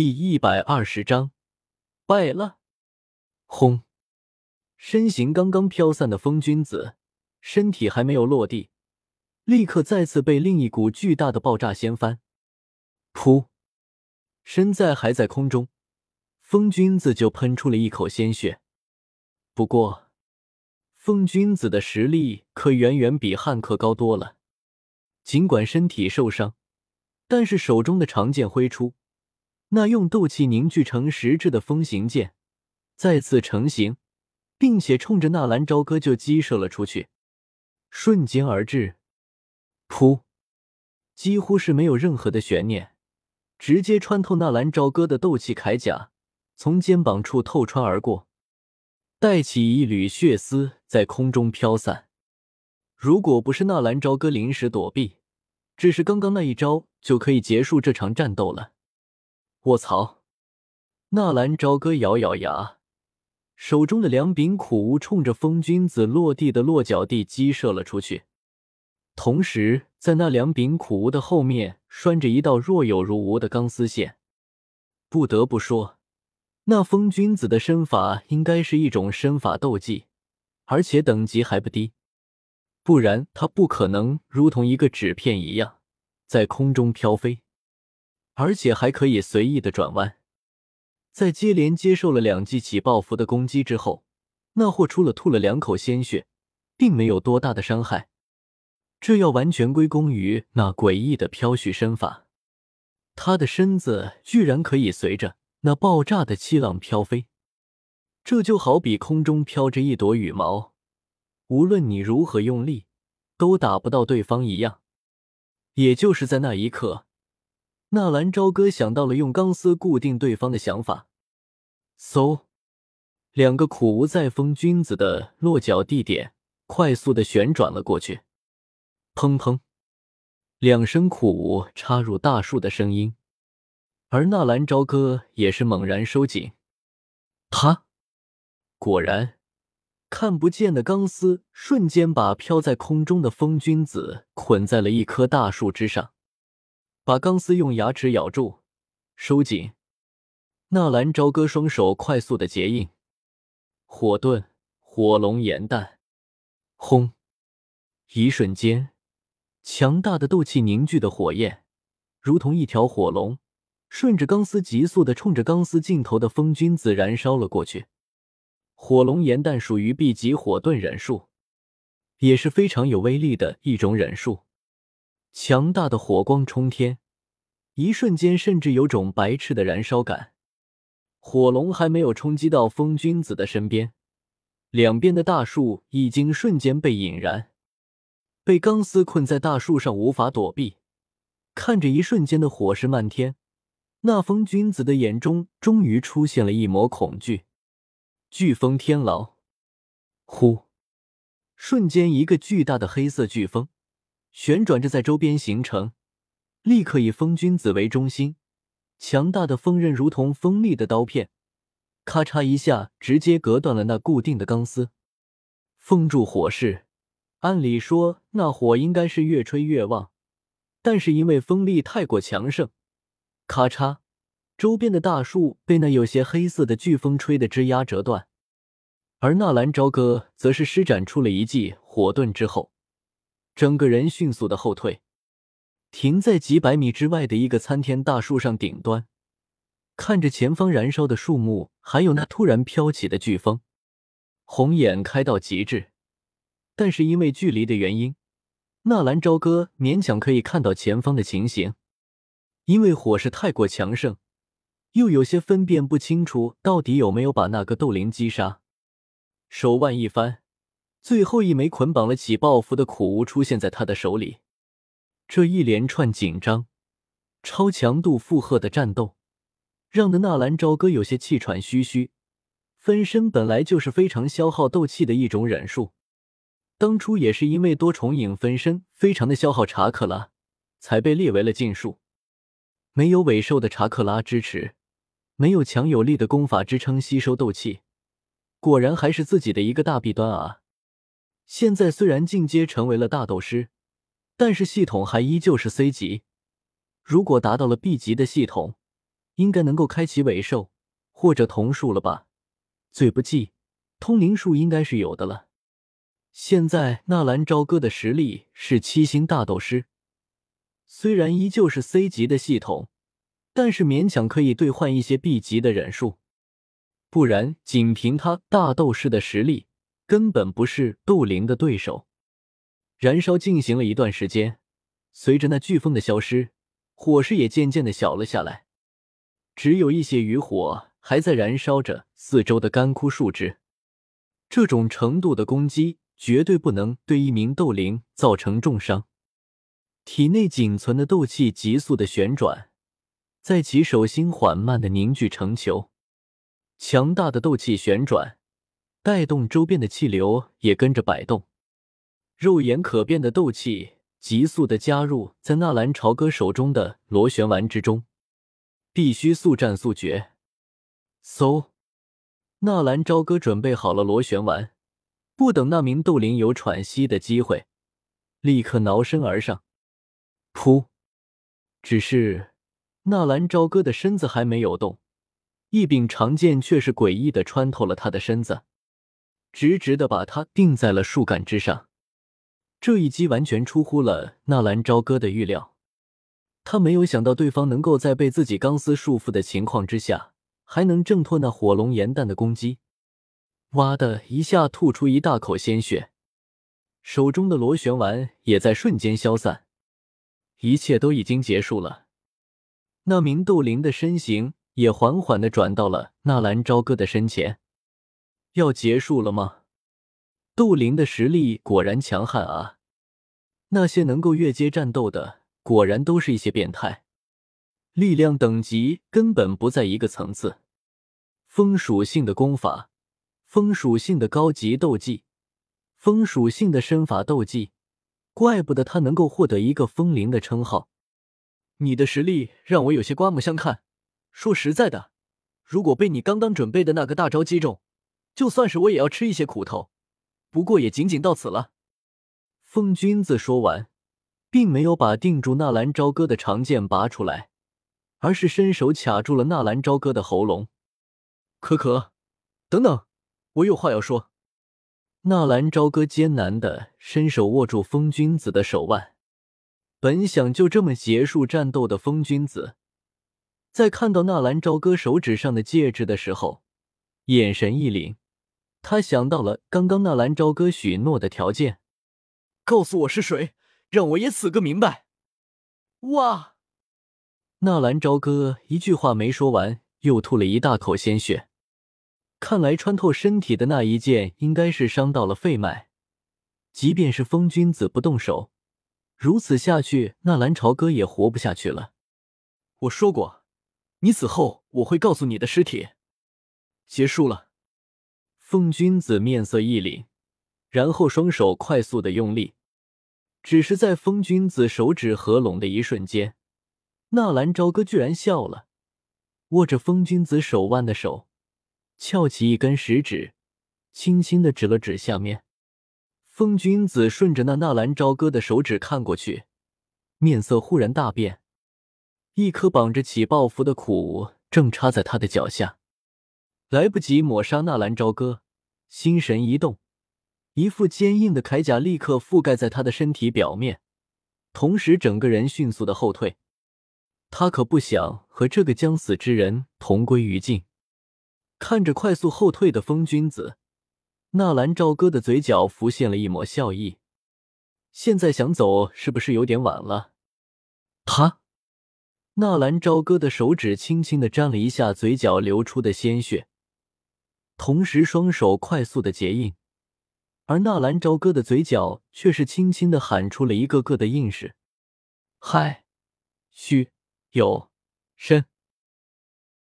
第一百二十章，败了。轰！身形刚刚飘散的风君子，身体还没有落地，立刻再次被另一股巨大的爆炸掀翻。噗！身在还在空中，风君子就喷出了一口鲜血。不过，风君子的实力可远远比汉克高多了。尽管身体受伤，但是手中的长剑挥出。那用斗气凝聚成实质的风行剑再次成型，并且冲着纳兰朝歌就击射了出去，瞬间而至，噗！几乎是没有任何的悬念，直接穿透纳兰朝歌的斗气铠甲，从肩膀处透穿而过，带起一缕血丝在空中飘散。如果不是纳兰朝歌临时躲避，只是刚刚那一招就可以结束这场战斗了。卧槽！纳兰朝歌咬咬牙，手中的两柄苦无冲着风君子落地的落脚地击射了出去，同时在那两柄苦无的后面拴着一道若有如无的钢丝线。不得不说，那风君子的身法应该是一种身法斗技，而且等级还不低，不然他不可能如同一个纸片一样在空中飘飞。而且还可以随意的转弯，在接连接受了两记起爆符的攻击之后，那货出了吐了两口鲜血，并没有多大的伤害。这要完全归功于那诡异的飘絮身法，他的身子居然可以随着那爆炸的气浪飘飞，这就好比空中飘着一朵羽毛，无论你如何用力，都打不到对方一样。也就是在那一刻。纳兰朝歌想到了用钢丝固定对方的想法，嗖，两个苦无在风君子的落脚地点快速的旋转了过去，砰砰，两声苦无插入大树的声音，而纳兰朝歌也是猛然收紧，他果然看不见的钢丝瞬间把飘在空中的风君子捆在了一棵大树之上。把钢丝用牙齿咬住，收紧。纳兰朝歌双手快速的结印，火遁，火龙炎弹，轰！一瞬间，强大的斗气凝聚的火焰，如同一条火龙，顺着钢丝急速的冲着钢丝尽头的风君子燃烧了过去。火龙炎弹属于 B 级火遁忍术，也是非常有威力的一种忍术。强大的火光冲天，一瞬间甚至有种白炽的燃烧感。火龙还没有冲击到风君子的身边，两边的大树已经瞬间被引燃，被钢丝困在大树上无法躲避。看着一瞬间的火势漫天，那风君子的眼中终于出现了一抹恐惧。飓风天牢，呼！瞬间，一个巨大的黑色飓风。旋转着在周边形成，立刻以风君子为中心，强大的锋刃如同锋利的刀片，咔嚓一下直接隔断了那固定的钢丝，封住火势。按理说那火应该是越吹越旺，但是因为风力太过强盛，咔嚓，周边的大树被那有些黑色的飓风吹得枝丫折断，而纳兰朝歌则是施展出了一记火遁之后。整个人迅速的后退，停在几百米之外的一个参天大树上顶端，看着前方燃烧的树木，还有那突然飘起的飓风，红眼开到极致。但是因为距离的原因，纳兰朝歌勉强可以看到前方的情形。因为火势太过强盛，又有些分辨不清楚到底有没有把那个斗灵击杀。手腕一翻。最后一枚捆绑了起爆符的苦无出现在他的手里，这一连串紧张、超强度负荷的战斗，让的纳兰朝歌有些气喘吁吁。分身本来就是非常消耗斗气的一种忍术，当初也是因为多重影分身非常的消耗查克拉，才被列为了禁术。没有尾兽的查克拉支持，没有强有力的功法支撑吸收斗气，果然还是自己的一个大弊端啊！现在虽然进阶成为了大斗师，但是系统还依旧是 C 级。如果达到了 B 级的系统，应该能够开启尾兽或者瞳术了吧？最不济，通灵术应该是有的了。现在纳兰朝歌的实力是七星大斗师，虽然依旧是 C 级的系统，但是勉强可以兑换一些 B 级的忍术。不然，仅凭他大斗士的实力，根本不是斗灵的对手。燃烧进行了一段时间，随着那飓风的消失，火势也渐渐的小了下来，只有一些余火还在燃烧着四周的干枯树枝。这种程度的攻击绝对不能对一名斗灵造成重伤。体内仅存的斗气急速的旋转，在其手心缓慢的凝聚成球。强大的斗气旋转，带动周边的气流也跟着摆动。肉眼可辨的斗气急速的加入在纳兰朝歌手中的螺旋丸之中，必须速战速决。嗖，纳兰朝歌准备好了螺旋丸，不等那名斗灵有喘息的机会，立刻挠身而上。噗！只是纳兰朝歌的身子还没有动。一柄长剑却是诡异的穿透了他的身子，直直的把他钉在了树干之上。这一击完全出乎了纳兰朝歌的预料，他没有想到对方能够在被自己钢丝束缚的情况之下，还能挣脱那火龙炎弹的攻击。哇的一下吐出一大口鲜血，手中的螺旋丸也在瞬间消散，一切都已经结束了。那名斗灵的身形。也缓缓的转到了纳兰朝歌的身前，要结束了吗？杜林的实力果然强悍啊！那些能够越阶战斗的，果然都是一些变态，力量等级根本不在一个层次。风属性的功法，风属性的高级斗技，风属性的身法斗技，怪不得他能够获得一个风灵的称号。你的实力让我有些刮目相看。说实在的，如果被你刚刚准备的那个大招击中，就算是我也要吃一些苦头。不过也仅仅到此了。风君子说完，并没有把定住纳兰朝歌的长剑拔出来，而是伸手卡住了纳兰朝歌的喉咙。可可，等等，我有话要说。纳兰朝歌艰难的伸手握住风君子的手腕，本想就这么结束战斗的风君子。在看到纳兰朝歌手指上的戒指的时候，眼神一凛，他想到了刚刚纳兰朝歌许诺的条件：“告诉我是谁，让我也死个明白。”哇！纳兰朝歌一句话没说完，又吐了一大口鲜血。看来穿透身体的那一剑应该是伤到了肺脉。即便是风君子不动手，如此下去，纳兰朝歌也活不下去了。我说过。你死后，我会告诉你的尸体。结束了。风君子面色一凛，然后双手快速的用力。只是在风君子手指合拢的一瞬间，纳兰朝歌居然笑了，握着风君子手腕的手翘起一根食指，轻轻的指了指下面。风君子顺着那纳兰朝歌的手指看过去，面色忽然大变。一颗绑着起爆符的苦无正插在他的脚下，来不及抹杀纳兰朝歌，心神一动，一副坚硬的铠甲立刻覆盖在他的身体表面，同时整个人迅速的后退。他可不想和这个将死之人同归于尽。看着快速后退的风君子，纳兰朝歌的嘴角浮现了一抹笑意。现在想走是不是有点晚了？他。纳兰朝歌的手指轻轻的沾了一下嘴角流出的鲜血，同时双手快速的结印，而纳兰朝歌的嘴角却是轻轻的喊出了一个个的印式：“嗨，虚有，深。”